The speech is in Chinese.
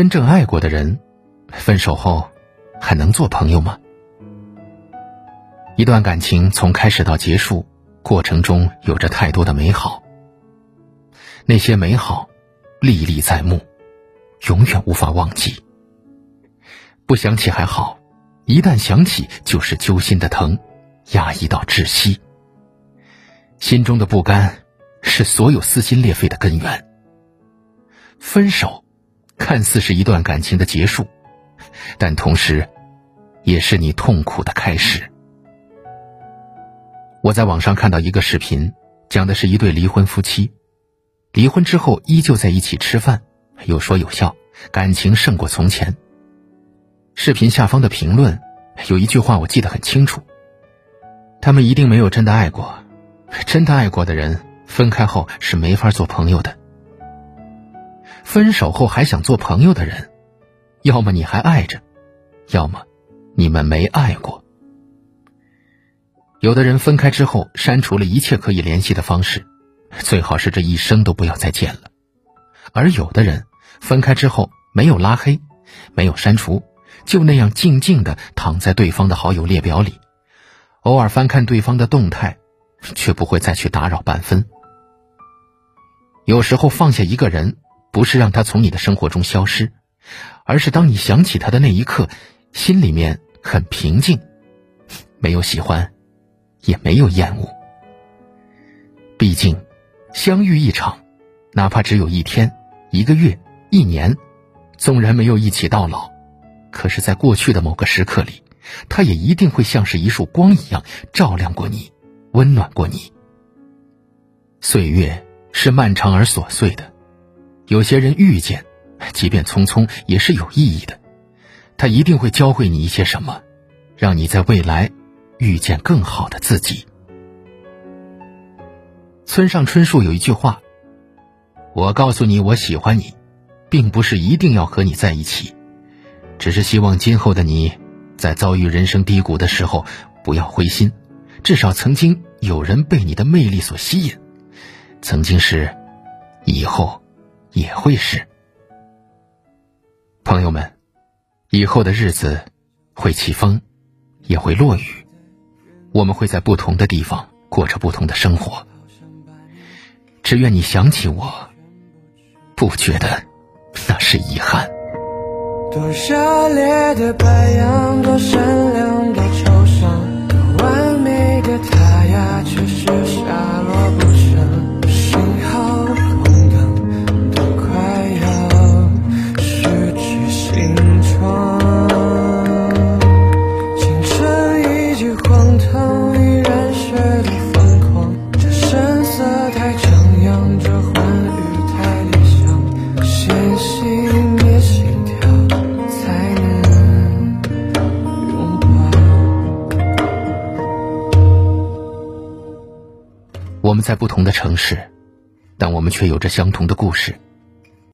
真正爱过的人，分手后还能做朋友吗？一段感情从开始到结束，过程中有着太多的美好。那些美好，历历在目，永远无法忘记。不想起还好，一旦想起，就是揪心的疼，压抑到窒息。心中的不甘，是所有撕心裂肺的根源。分手，看似是一段感情的结束，但同时，也是你痛苦的开始。我在网上看到一个视频，讲的是一对离婚夫妻，离婚之后依旧在一起吃饭，有说有笑，感情胜过从前。视频下方的评论有一句话我记得很清楚：他们一定没有真的爱过，真的爱过的人分开后是没法做朋友的。分手后还想做朋友的人，要么你还爱着，要么你们没爱过。有的人分开之后删除了一切可以联系的方式，最好是这一生都不要再见了；而有的人分开之后没有拉黑，没有删除，就那样静静的躺在对方的好友列表里，偶尔翻看对方的动态，却不会再去打扰半分。有时候放下一个人。不是让他从你的生活中消失，而是当你想起他的那一刻，心里面很平静，没有喜欢，也没有厌恶。毕竟，相遇一场，哪怕只有一天、一个月、一年，纵然没有一起到老，可是，在过去的某个时刻里，他也一定会像是一束光一样照亮过你，温暖过你。岁月是漫长而琐碎的。有些人遇见，即便匆匆，也是有意义的。他一定会教会你一些什么，让你在未来遇见更好的自己。村上春树有一句话：“我告诉你，我喜欢你，并不是一定要和你在一起，只是希望今后的你，在遭遇人生低谷的时候不要灰心，至少曾经有人被你的魅力所吸引，曾经是，以后。”也会是，朋友们，以后的日子会起风，也会落雨，我们会在不同的地方过着不同的生活。只愿你想起我，不觉得那是遗憾。多热烈的白羊，多善良我们在不同的城市，但我们却有着相同的故事。